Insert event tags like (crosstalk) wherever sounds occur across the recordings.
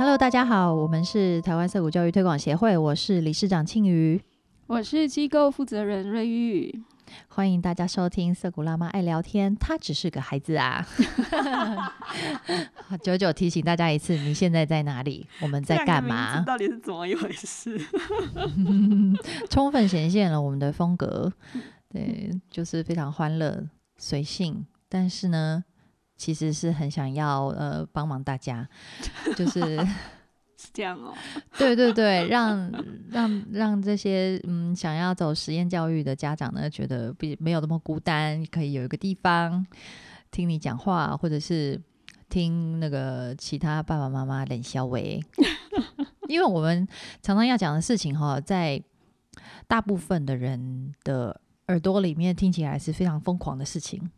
Hello，大家好，我们是台湾色谷教育推广协会，我是理事长庆瑜，我是机构负责人瑞玉，欢迎大家收听色谷辣妈爱聊天，他只是个孩子啊。(laughs) 九九提醒大家一次，你现在在哪里？我们在干嘛？到底是怎么一回事？(laughs) 充分显现了我们的风格，对，就是非常欢乐、随性，但是呢。其实是很想要呃帮忙大家，就是 (laughs) 是这样哦。(laughs) 对对对，让让让这些嗯想要走实验教育的家长呢，觉得比没有那么孤单，可以有一个地方听你讲话，或者是听那个其他爸爸妈妈冷笑维。(laughs) 因为我们常常要讲的事情哈，在大部分的人的耳朵里面听起来是非常疯狂的事情。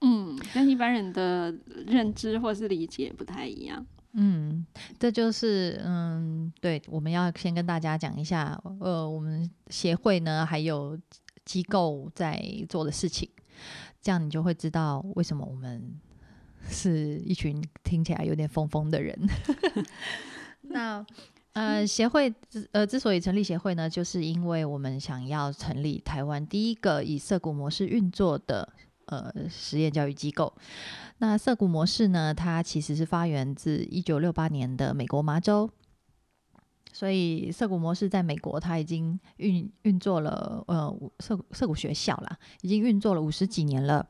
嗯，跟一般人的认知或是理解不太一样。嗯，这就是嗯，对，我们要先跟大家讲一下，呃，我们协会呢还有机构在做的事情，这样你就会知道为什么我们是一群听起来有点疯疯的人。(laughs) 那呃，协会之呃之所以成立协会呢，就是因为我们想要成立台湾第一个以色谷模式运作的。呃，实验教育机构，那涩谷模式呢？它其实是发源自一九六八年的美国麻州，所以涩谷模式在美国它已经运运作了呃涩涩谷学校啦，已经运作了五十几年了。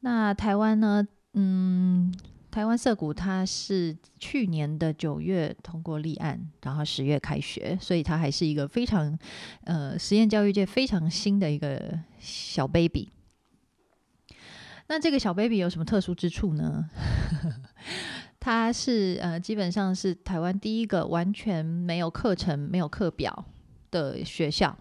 那台湾呢？嗯，台湾涩谷它是去年的九月通过立案，然后十月开学，所以它还是一个非常呃实验教育界非常新的一个小 baby。那这个小 baby 有什么特殊之处呢？(laughs) 它是呃，基本上是台湾第一个完全没有课程、没有课表的学校。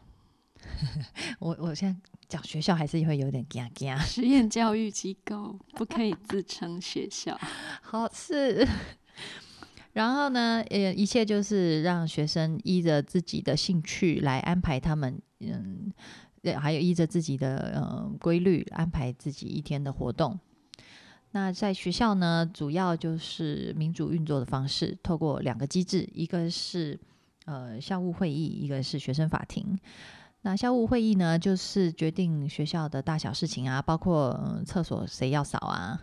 (laughs) 我我现在讲学校还是会有点惊惊。(laughs) 实验教育机构不可以自称学校。好是，然后呢，呃，一切就是让学生依着自己的兴趣来安排他们，嗯。还有依着自己的呃规律安排自己一天的活动。那在学校呢，主要就是民主运作的方式，透过两个机制，一个是呃校务会议，一个是学生法庭。那校务会议呢，就是决定学校的大小事情啊，包括厕所谁要扫啊，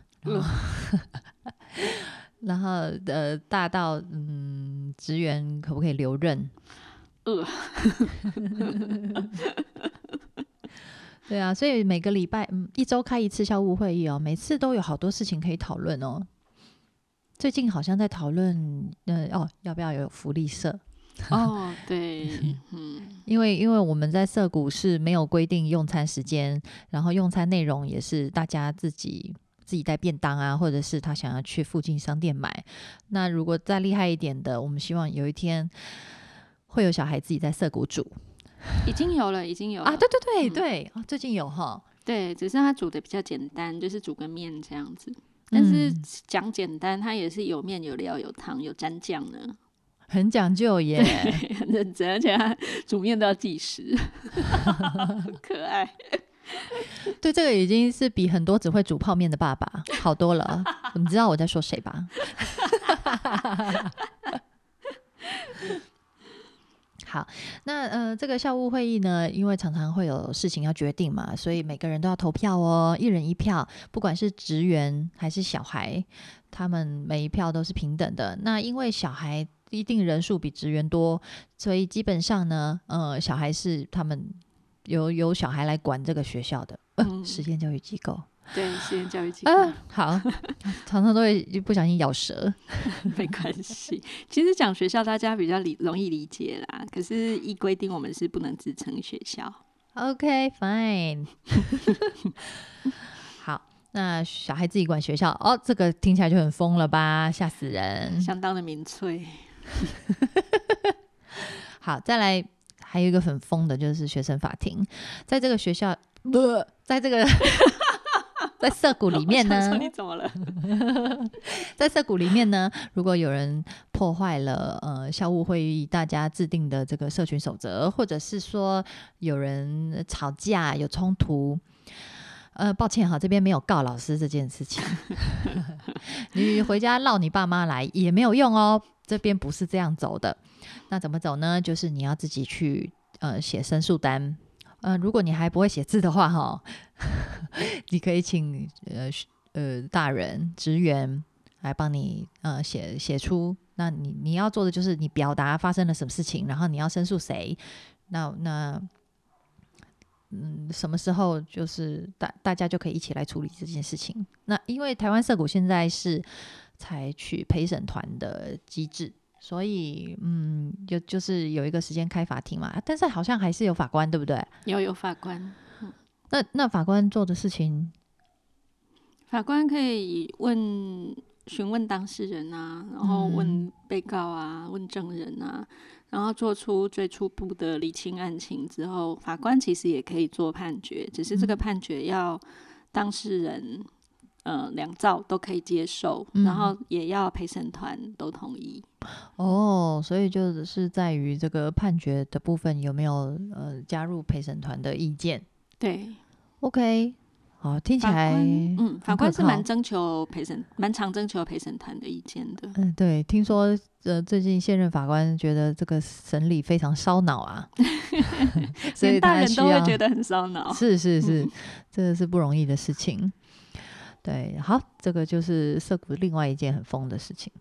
然后 (laughs) 呃大到嗯职员可不可以留任。呃，(laughs) 对啊，所以每个礼拜，嗯，一周开一次校务会议哦，每次都有好多事情可以讨论哦。最近好像在讨论，呃，哦，要不要有福利社？哦，(laughs) 对，嗯，因为因为我们在社谷是没有规定用餐时间，然后用餐内容也是大家自己自己带便当啊，或者是他想要去附近商店买。那如果再厉害一点的，我们希望有一天。会有小孩自己在涩谷煮，已经有了，已经有啊！对对对对，最近有哈。对，只是他煮的比较简单，就是煮个面这样子。但是讲简单，它也是有面有料有汤有蘸酱呢，很讲究 (laughs) 耶，很认真，而且他煮面都要计时，(laughs) 可爱。对，这个已经是比很多只会煮泡面的爸爸好多了。(laughs) 你知道我在说谁吧？好，那呃，这个校务会议呢，因为常常会有事情要决定嘛，所以每个人都要投票哦，一人一票，不管是职员还是小孩，他们每一票都是平等的。那因为小孩一定人数比职员多，所以基本上呢，呃，小孩是他们由由小孩来管这个学校的实验教育机构。对，实验教育机构好，(laughs) 常常都会不小心咬舌，(laughs) 没关系。其实讲学校，大家比较理容易理解啦。可是，一规定我们是不能自称学校。OK，Fine。(laughs) 好，那小孩自己管学校哦，这个听起来就很疯了吧？吓死人！相当的民粹。好，再来，还有一个很疯的，就是学生法庭，在这个学校不，在这个。在涩谷里面呢？你怎么了？(laughs) 在涩谷里面呢？如果有人破坏了呃校务会议大家制定的这个社群守则，或者是说有人吵架有冲突，呃，抱歉哈，这边没有告老师这件事情。(laughs) 你回家闹你爸妈来也没有用哦，这边不是这样走的。那怎么走呢？就是你要自己去呃写申诉单。呃，如果你还不会写字的话，哈，你可以请呃呃大人职员来帮你呃写写出。那你你要做的就是你表达发生了什么事情，然后你要申诉谁。那那嗯，什么时候就是大大家就可以一起来处理这件事情？那因为台湾社谷现在是采取陪审团的机制。所以，嗯，就就是有一个时间开法庭嘛，但是好像还是有法官，对不对？有有法官。那那法官做的事情，法官可以问询问当事人啊，然后问被告啊，问证人啊，然后做出最初步的理清案情之后，法官其实也可以做判决，只是这个判决要当事人。呃，两造都可以接受，然后也要陪审团都同意。哦，所以就是在于这个判决的部分有没有呃加入陪审团的意见？对，OK，好，听起来嗯，法官是蛮征求陪审，蛮常征求陪审团的意见的。嗯，对，听说呃最近现任法官觉得这个审理非常烧脑啊，(laughs) 所以大人都会觉得很烧脑。是是是，这个是不容易的事情。对，好，这个就是涩谷另外一件很疯的事情，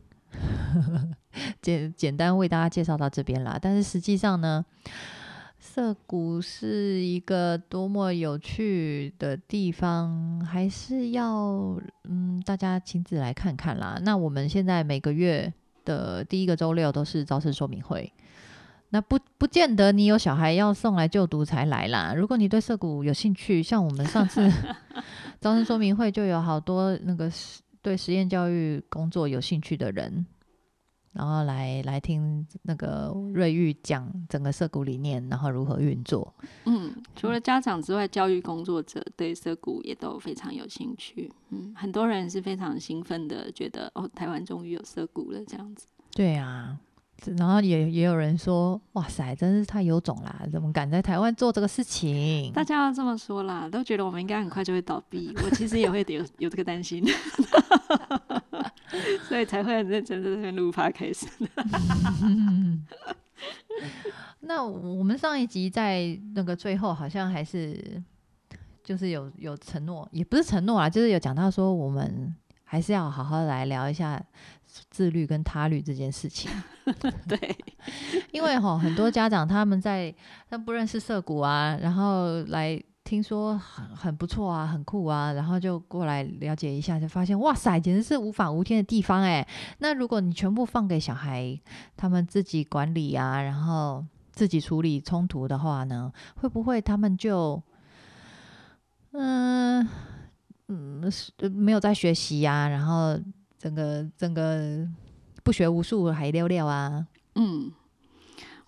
简简单为大家介绍到这边啦。但是实际上呢，涩谷是一个多么有趣的地方，还是要嗯大家亲自来看看啦。那我们现在每个月的第一个周六都是招生说明会。那不不见得你有小孩要送来就读才来啦。如果你对涩谷有兴趣，像我们上次 (laughs) 招生说明会就有好多那个对实验教育工作有兴趣的人，然后来来听那个瑞玉讲整个涩谷理念，然后如何运作。嗯，除了家长之外，教育工作者对涩谷也都非常有兴趣。嗯，很多人是非常兴奋的，觉得哦，台湾终于有涩谷了这样子。对啊。然后也也有人说，哇塞，真是太有种啦！怎么敢在台湾做这个事情？大家要这么说啦，都觉得我们应该很快就会倒闭。我其实也会有有这个担心，(laughs) 所以才会很认真在这边录 p 开始。那我们上一集在那个最后好像还是就是有有承诺，也不是承诺啊，就是有讲到说我们还是要好好来聊一下。自律跟他律这件事情，(laughs) 对，(laughs) 因为哈很多家长他们在他不认识涩谷啊，然后来听说很很不错啊，很酷啊，然后就过来了解一下，就发现哇塞，简直是无法无天的地方哎。那如果你全部放给小孩他们自己管理啊，然后自己处理冲突的话呢，会不会他们就嗯嗯没有在学习呀，然后？整个整个不学无术还溜溜啊！嗯，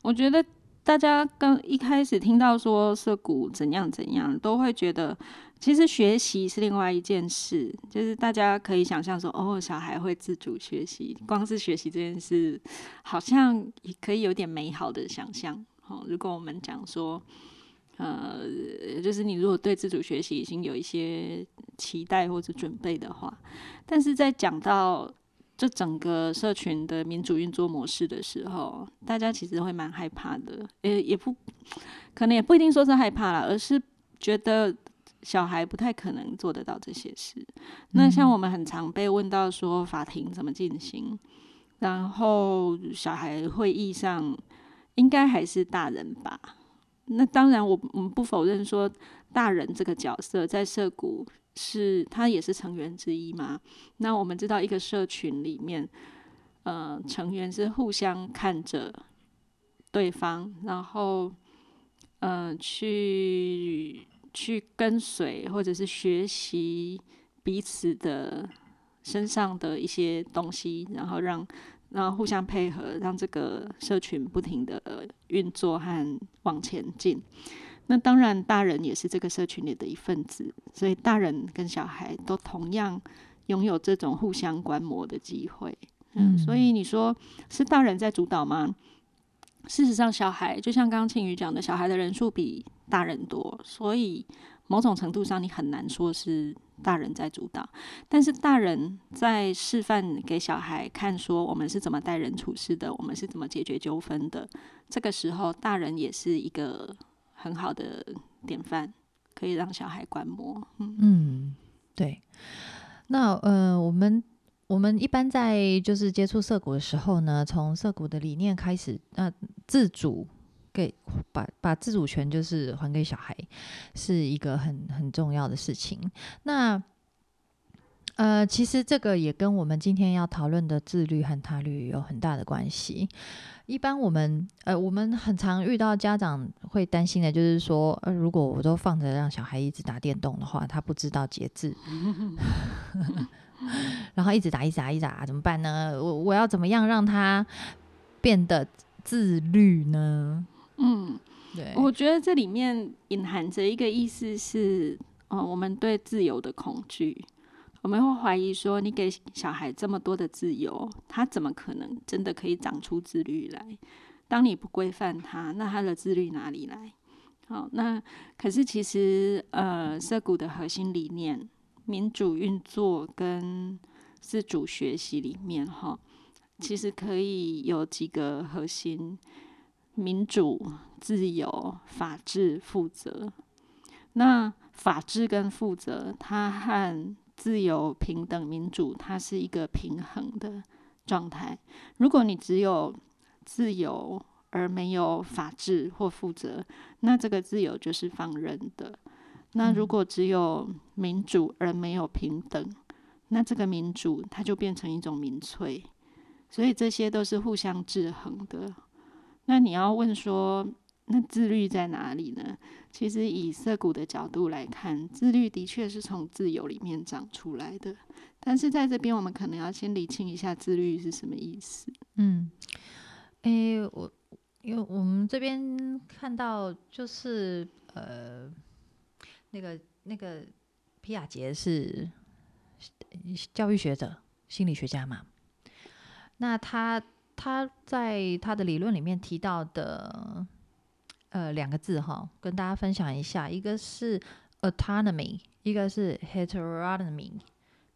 我觉得大家刚一开始听到说涉谷怎样怎样，都会觉得其实学习是另外一件事。就是大家可以想象说，哦，小孩会自主学习，光是学习这件事，好像也可以有点美好的想象。哦，如果我们讲说，呃，就是你如果对自主学习已经有一些。期待或者准备的话，但是在讲到这整个社群的民主运作模式的时候，大家其实会蛮害怕的。也，也不可能，也不一定说是害怕啦，而是觉得小孩不太可能做得到这些事。那像我们很常被问到说法庭怎么进行，然后小孩会议上应该还是大人吧？那当然，我我们不否认说大人这个角色在社谷。是他也是成员之一嘛？那我们知道一个社群里面，呃，成员是互相看着对方，然后，嗯，去去跟随或者是学习彼此的身上的一些东西，然后让然后互相配合，让这个社群不停的运作和往前进。那当然，大人也是这个社群里的一份子，所以大人跟小孩都同样拥有这种互相观摩的机会。嗯，所以你说是大人在主导吗？事实上，小孩就像刚刚庆宇讲的，小孩的人数比大人多，所以某种程度上，你很难说是大人在主导，但是大人在示范给小孩看，说我们是怎么待人处事的，我们是怎么解决纠纷的。这个时候，大人也是一个很好的典范，可以让小孩观摩。嗯，对。那呃，我们我们一般在就是接触社谷的时候呢，从社谷的理念开始，那自主。给把把自主权就是还给小孩，是一个很很重要的事情。那呃，其实这个也跟我们今天要讨论的自律和他律有很大的关系。一般我们呃，我们很常遇到家长会担心的，就是说，呃，如果我都放着让小孩一直打电动的话，他不知道节制，(laughs) 然后一直打一直打一直打，怎么办呢？我我要怎么样让他变得自律呢？嗯，对，我觉得这里面隐含着一个意思是，哦，我们对自由的恐惧，我们会怀疑说，你给小孩这么多的自由，他怎么可能真的可以长出自律来？当你不规范他，那他的自律哪里来？好，那可是其实，呃，涩谷的核心理念，民主运作跟自主学习里面，哈，其实可以有几个核心。民主、自由、法治、负责。那法治跟负责，它和自由、平等、民主，它是一个平衡的状态。如果你只有自由而没有法治或负责，那这个自由就是放任的。那如果只有民主而没有平等，那这个民主它就变成一种民粹。所以这些都是互相制衡的。那你要问说，那自律在哪里呢？其实以色谷的角度来看，自律的确是从自由里面长出来的。但是在这边，我们可能要先理清一下自律是什么意思。嗯，诶，我因为我们这边看到就是呃，那个那个皮亚杰是教育学者、心理学家嘛，那他。他在他的理论里面提到的，呃，两个字哈，跟大家分享一下，一个是 autonomy，一个是 heteronomy。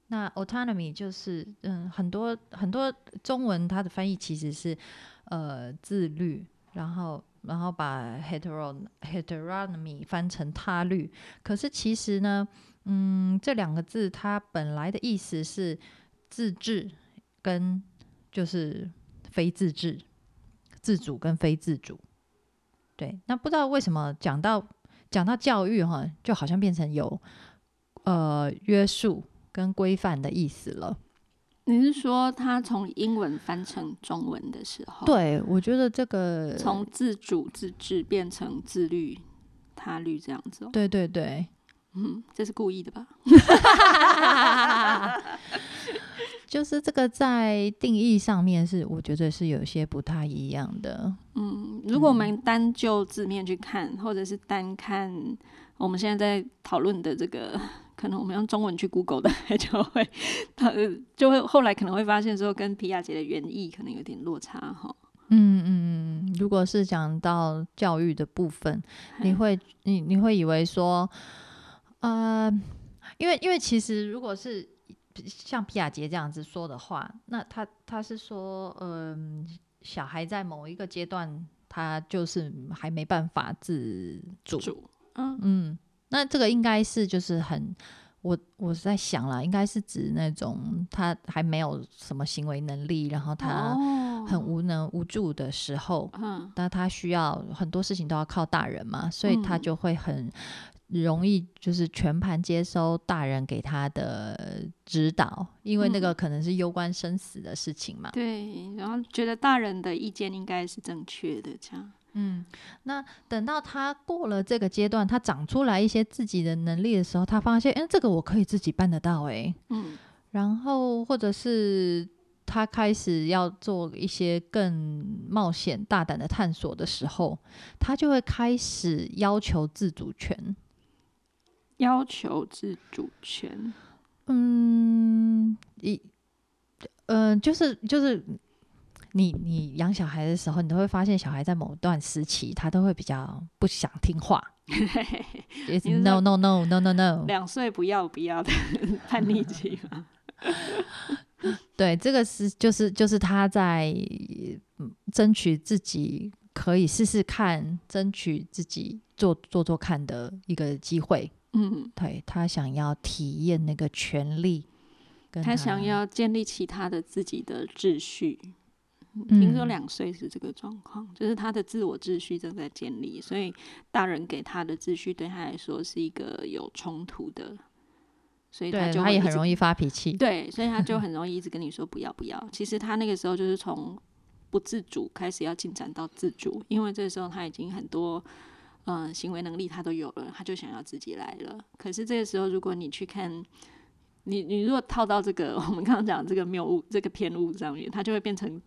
那 autonomy 就是嗯，很多很多中文它的翻译其实是呃自律，然后然后把 heteron heteronomy 翻成他律，可是其实呢，嗯，这两个字它本来的意思是自治跟就是。非自治、自主跟非自主，对，那不知道为什么讲到讲到教育哈，就好像变成有呃约束跟规范的意思了。你是说他从英文翻成中文的时候？对，我觉得这个从自主、自治变成自律、他律这样子。对对对，嗯，这是故意的吧？(laughs) (laughs) 就是这个在定义上面是，我觉得是有些不太一样的。嗯，如果我们单就字面去看，或者是单看我们现在在讨论的这个，可能我们用中文去 Google 的，(laughs) 就会，他就会后来可能会发现说，跟皮亚杰的原意可能有点落差哈。嗯嗯嗯，如果是讲到教育的部分，你会你你会以为说，呃，因为因为其实如果是。像皮亚杰这样子说的话，那他他是说，嗯，小孩在某一个阶段，他就是还没办法自主，嗯嗯，那这个应该是就是很，我我是在想了，应该是指那种他还没有什么行为能力，然后他很无能无助的时候，嗯，那他需要很多事情都要靠大人嘛，所以他就会很。容易就是全盘接收大人给他的指导，因为那个可能是攸关生死的事情嘛。对，然后觉得大人的意见应该是正确的，这样。嗯，那等到他过了这个阶段，他长出来一些自己的能力的时候，他发现，哎，这个我可以自己办得到，哎。嗯。然后，或者是他开始要做一些更冒险、大胆的探索的时候，他就会开始要求自主权。要求自主权，嗯，一，嗯，就是就是你你养小孩的时候，你都会发现小孩在某段时期，他都会比较不想听话。(laughs) (laughs) no no no no no no，两岁不要不要的叛逆期嘛。(laughs) 对，这个是就是就是他在嗯争取自己可以试试看，争取自己做做做看的一个机会。嗯，对他想要体验那个权利，跟他想要建立起他的自己的秩序。听说嗯两岁是这个状况，就是他的自我秩序正在建立，所以大人给他的秩序对他来说是一个有冲突的，所以他就他也很容易发脾气。对，所以他就很容易一直跟你说不要不要。其实他那个时候就是从不自主开始要进展到自主，因为这时候他已经很多嗯、呃行为能力他都有了，他就想要自己来了。可是这个时候，如果你去看。你你如果套到这个 (laughs) 我们刚刚讲的这个谬误、这个偏误上面，他就会变成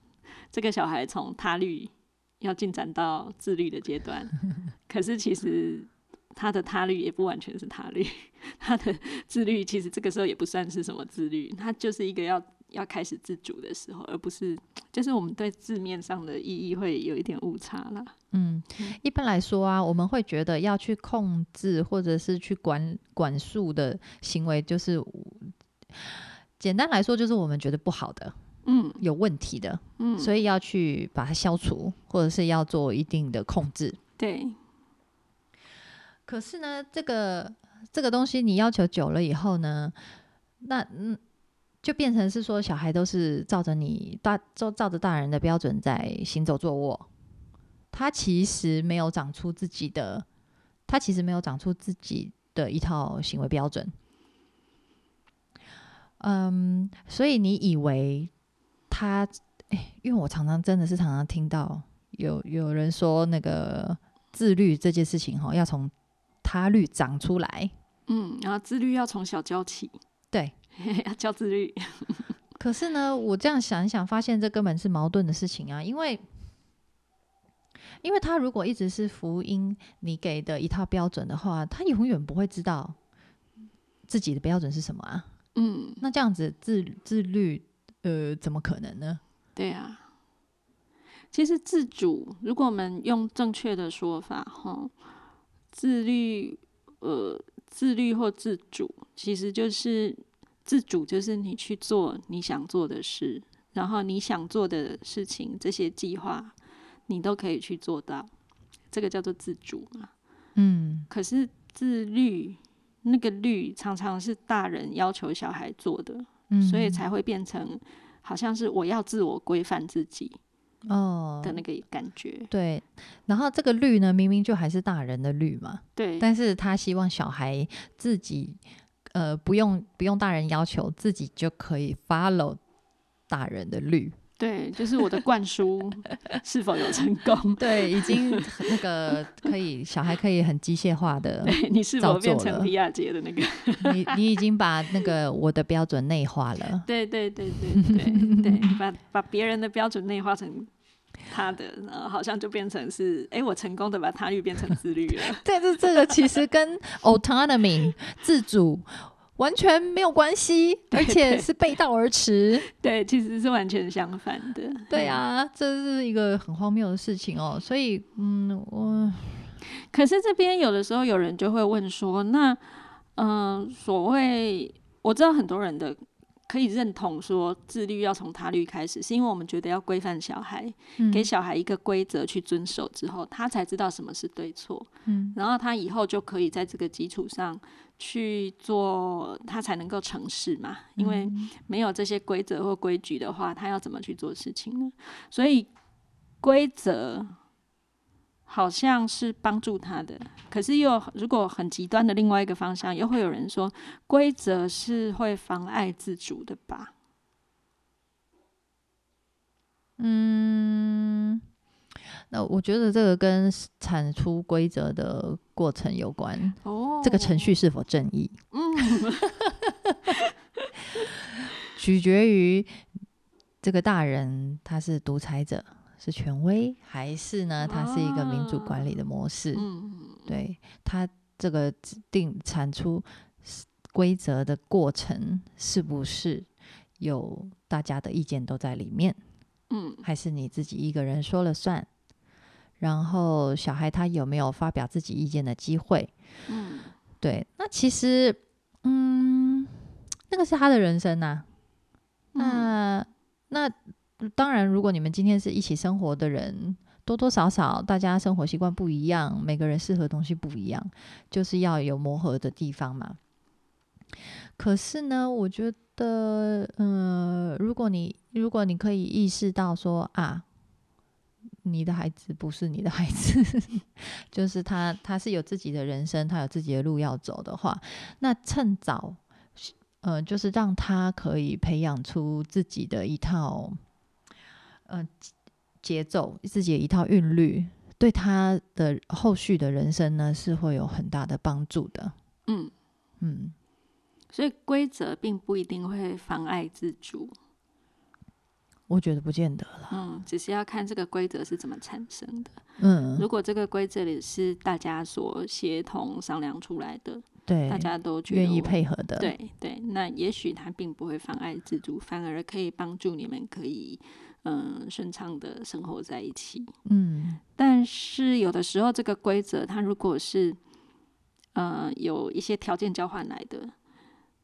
这个小孩从他律要进展到自律的阶段。(laughs) 可是其实他的他律也不完全是他律，(laughs) 他的自律其实这个时候也不算是什么自律，他就是一个要要开始自主的时候，而不是就是我们对字面上的意义会有一点误差啦。嗯，一般来说啊，我们会觉得要去控制或者是去管管束的行为，就是简单来说，就是我们觉得不好的、嗯有问题的，嗯，所以要去把它消除，或者是要做一定的控制。对，可是呢，这个这个东西你要求久了以后呢，那嗯，就变成是说小孩都是照着你大照照着大人的标准在行走坐卧，他其实没有长出自己的，他其实没有长出自己的一套行为标准。嗯，所以你以为他，诶因为我常常真的是常常听到有有人说那个自律这件事情哈，要从他律长出来。嗯，然后自律要从小教起，对，(laughs) 要教自律。(laughs) 可是呢，我这样想一想，发现这根本是矛盾的事情啊，因为。因为他如果一直是福音你给的一套标准的话，他永远不会知道自己的标准是什么啊。嗯，那这样子自自律，呃，怎么可能呢？对啊。其实自主，如果我们用正确的说法，哈，自律，呃，自律或自主，其实就是自主，就是你去做你想做的事，然后你想做的事情，这些计划，你都可以去做到，这个叫做自主嘛。嗯可是自律，那个律常常是大人要求小孩做的，嗯，所以才会变成好像是我要自我规范自己哦的那个感觉。对，然后这个律呢，明明就还是大人的律嘛，对，但是他希望小孩自己，呃，不用不用大人要求，自己就可以 follow 大人的律。对，就是我的灌输 (laughs) 是否有成功？对，已经那个可以，小孩可以很机械化的，(laughs) 你是否变成皮亚杰的那个？(laughs) 你你已经把那个我的标准内化了。对对对对对对，把把别人的标准内化成他的，然后好像就变成是，哎，我成功的把他律变成自律了。(laughs) 但是这个其实跟 autonomy 自主完全没有关系，而且是背道而驰。(laughs) 对，其实是完全相反的。对啊，这是一个很荒谬的事情哦。所以，嗯，我可是这边有的时候有人就会问说，那嗯、呃所谓我知道很多人的可以认同说自律要从他律开始，是因为我们觉得要规范小孩，给小孩一个规则去遵守之后，他才知道什么是对错，嗯，然后他以后就可以在这个基础上去做，他才能够成事嘛，因为没有这些规则或规矩的话，他要怎么去做事情呢？所以规则好像是帮助他的，可是又如果很极端的另外一个方向，又会有人说规则是会妨碍自主的吧？嗯，那我觉得这个跟产出规则的过程有关，哦。这个程序是否正义，嗯，(laughs) 取决于这个大人他是独裁者，是权威，还是呢它是一个民主管理的模式？嗯，对他这个制定产出规则的过程，是不是有大家的意见都在里面？嗯还是你自己一个人说了算？然后小孩他有没有发表自己意见的机会？嗯对，那其实，嗯，那个是他的人生呐、嗯那那当然，如果你们今天是一起生活的人，多多少少大家生活习惯不一样，每个人适合东西不一样，就是要有磨合的地方嘛。可是呢，我觉得，嗯、如果你如果你可以意识到说啊，你的孩子不是你的孩子，(laughs) 就是他他是有自己的人生，他有自己的路要走的话，那趁早，呃，就是让他可以培养出自己的一套，呃，节奏，自己的一套韵律，对他的后续的人生呢是会有很大的帮助的。嗯，嗯，所以规则并不一定会妨碍自主，我觉得不见得了。嗯，只是要看这个规则是怎么产生的。嗯，如果这个规则里是大家所协同商量出来的，对大，家都愿意配合的，，对对，那也许它并不会妨碍自主，反而可以帮助你们可以嗯顺畅的生活在一起。嗯。但是有的时候，这个规则它如果是呃有一些条件交换来的，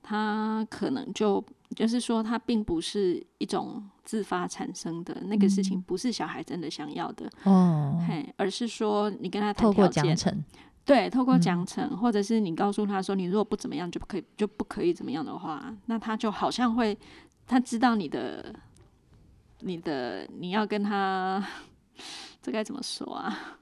它可能就就是说，它并不是一种自发产生的那个事情，不是小孩真的想要的，哦，嘿，而是说你跟他谈透过条件对，透过嗯。奖惩，或者是你告诉他说，你如果不怎么样就不可以，就不可以怎么样的话，那他就好像会，他知道你的，你的你要跟他，(laughs) 这该怎么说啊？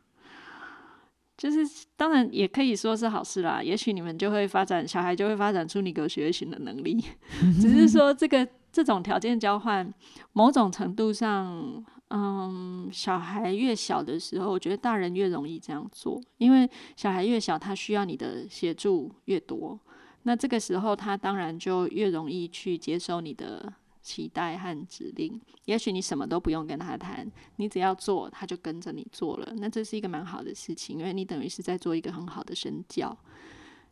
就是当然也可以说是好事啦，也许你们就会发展，小孩就会发展出 negotiation 的能力，(laughs) 只是说这个这种条件交换，某种程度上，嗯，小孩越小的时候，我觉得大人越容易这样做，因为小孩越小，他需要你的协助越多，那这个时候他当然就越容易去接受你的期待和指令。也许你什么都不用跟他谈，你只要做，他就跟着你做了。那这是一个蛮好的事情，因为你等于是在做一个很好的身教。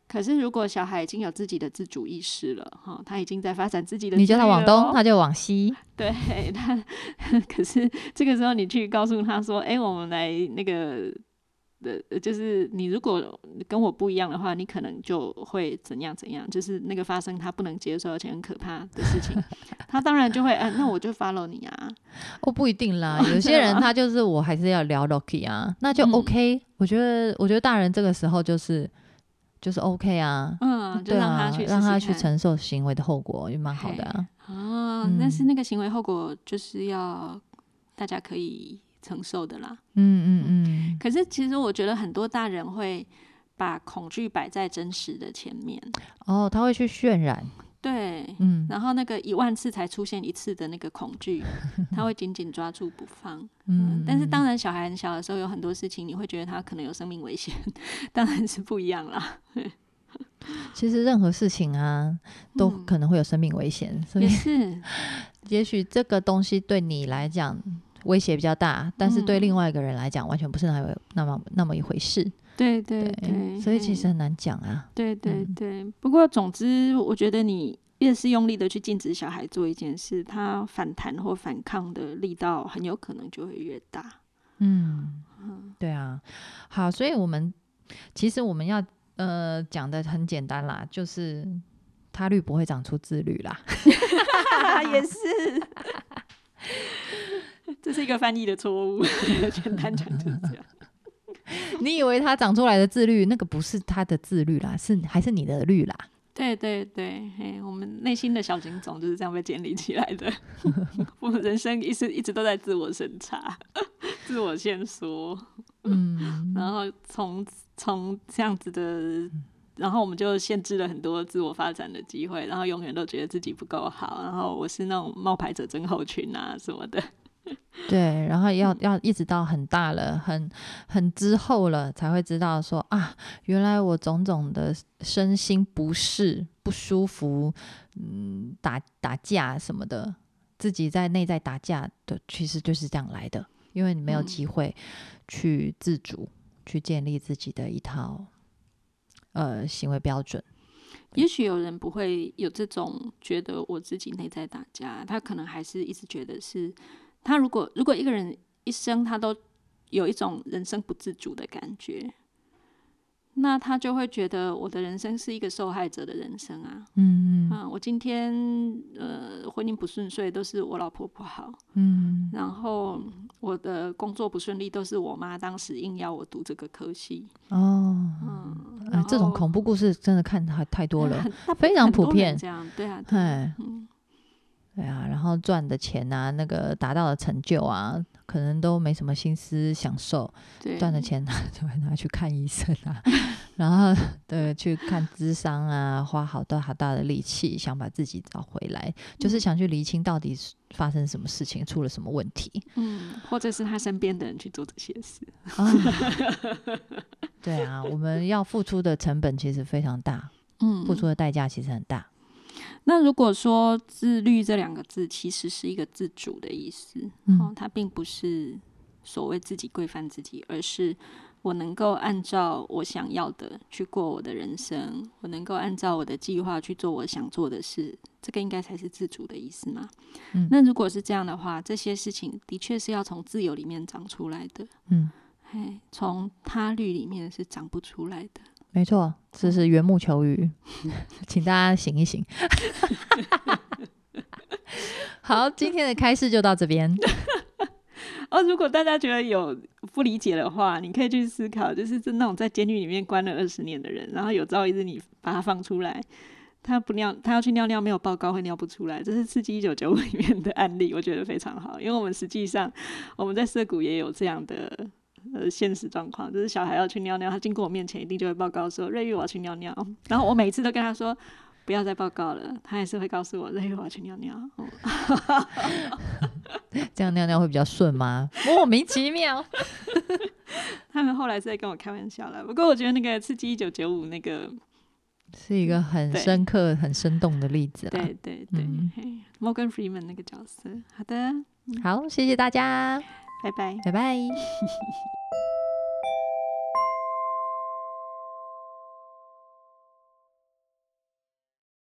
可是，如果小孩已经有自己的自主意识了，哈，他已经在发展自己的，你叫他往东，他就往西，对他，(laughs) 可是这个时候你去告诉他说：“哎、我们来那个的，就是你如果跟我不一样的话，你可能就会怎样怎样，就是那个发生他不能接受而且很可怕的事情，(laughs) 他当然就会，嗯、那我就 follow 你啊，哦，不一定啦，(laughs) 有些人他就是我还是要聊 Loki 啊，那就嗯 OK、我觉得，我觉得大人这个时候就是就是 OK 啊，嗯，就让他去，让他去承受行为的后果，也蛮好的啊。啊，但是那个行为后果就是要大家可以承受的啦。嗯嗯嗯，可是其实我觉得很多大人会把恐惧摆在真实的前面，哦，他会去渲染，对，嗯然后那个一万次才出现一次的那个恐惧，(laughs) 他会紧紧抓住不放。嗯嗯，但是当然小孩很小的时候，有很多事情你会觉得他可能有生命危险，当然是不一样啦。(laughs) 其实任何事情啊，都嗯可能会有生命危险，所以也是，(laughs) 也许这个东西对你来讲威胁比较大，但是对嗯另外一个人来讲，完全不是那么那么那么一回事。对对对，所以其实很难讲啊。对对嗯对，不过总之，我觉得你越是用力的去禁止小孩做一件事，他反弹或反抗的力道很有可能就会越大。嗯，对啊。好，所以我们其实我们要呃讲的很简单啦，就是他律不会长出自律啦。(laughs) (laughs) 也是，(laughs) 这是一个翻译的错误，(laughs) 简单讲就是这样。(laughs) 你以为他长出来的自律，那个不是他的自律啦，是还是你的律啦。对对对，嘿，我们内心的小警种就是这样被建立起来的。我们人生一直一直都在自我审查、自我限缩，嗯，然后从从这样子的，然后我们就限制了很多自我发展的机会，然后永远都觉得自己不够好，然后我是那种冒牌者症候群啊什么的。(laughs) 对，然后要要一直到很大了，很很之后了，才会知道说啊，原来我种种的身心不适、不舒服，嗯，打打架什么的，自己在内在打架的，其实就是这样来的，因为你没有嗯机会去自主，去建立自己的一套呃行为标准。也许有人不会有这种觉得我自己内在打架，他可能还是一直觉得是他如果如果一个人一生他都有一种人生不自主的感觉，那他就会觉得我的人生是一个受害者的人生啊。嗯嗯。啊，我今天呃婚姻不顺遂都是我老婆不好，嗯。然后我的工作不顺利都是我妈当时硬要我读这个科系。哦，嗯，哎这种恐怖故事真的看太太多了，(laughs) 非常普遍。这样对啊，对啊哎，嗯对啊，然后赚的钱啊，那个达到的成就啊，可能都没什么心思享受，对，赚的钱 (laughs) 就会拿去看医生啊，然后对去看智商啊，花好多好大的力气想把自己找回来，就是想去厘清到底是发生什么事情，出了什么问题嗯，或者是他身边的人去做这些事。啊。对啊，我们要付出的成本其实非常大，嗯，付出的代价其实很大。那如果说“自律”这两个字，其实是一个自主的意思，嗯哦，它并不是所谓自己规范自己，而是我能够按照我想要的去过我的人生，我能够按照我的计划去做我想做的事，这个应该才是自主的意思嘛？嗯那如果是这样的话，这些事情的确是要从自由里面长出来的，嗯，哎，从他律里面是长不出来的。没错，这是缘木求鱼，(laughs) 请大家醒一醒。(laughs) (laughs) 好，今天的开示就到这边。哦，如果大家觉得有不理解的话，你可以去思考，就是是那种在监狱里面关了二十年的人，然后有朝一日你把他放出来，他不尿，他要去尿尿没有报告会尿不出来，这是《刺激一九九五》里面的案例，我觉得非常好，因为我们实际上我们在涩谷也有这样的。呃，现实状况就是小孩要去尿尿，他经过我面前一定就会报告说：“瑞玉，我要去尿尿。”然后我每次都跟他说：“不要再报告了。”他还是会告诉我：“瑞玉，我要去尿尿。哦 (laughs) 这样尿尿会比较顺吗？莫名其妙。(laughs) 他们后来是在跟我开玩笑了，不过我觉得那个《刺激一九九五》那个，(laughs) 是一个很深刻、很生动的例子啦。对对对，，Morgan Freeman 那个角色。好的，好，谢谢大家，拜拜。拜拜。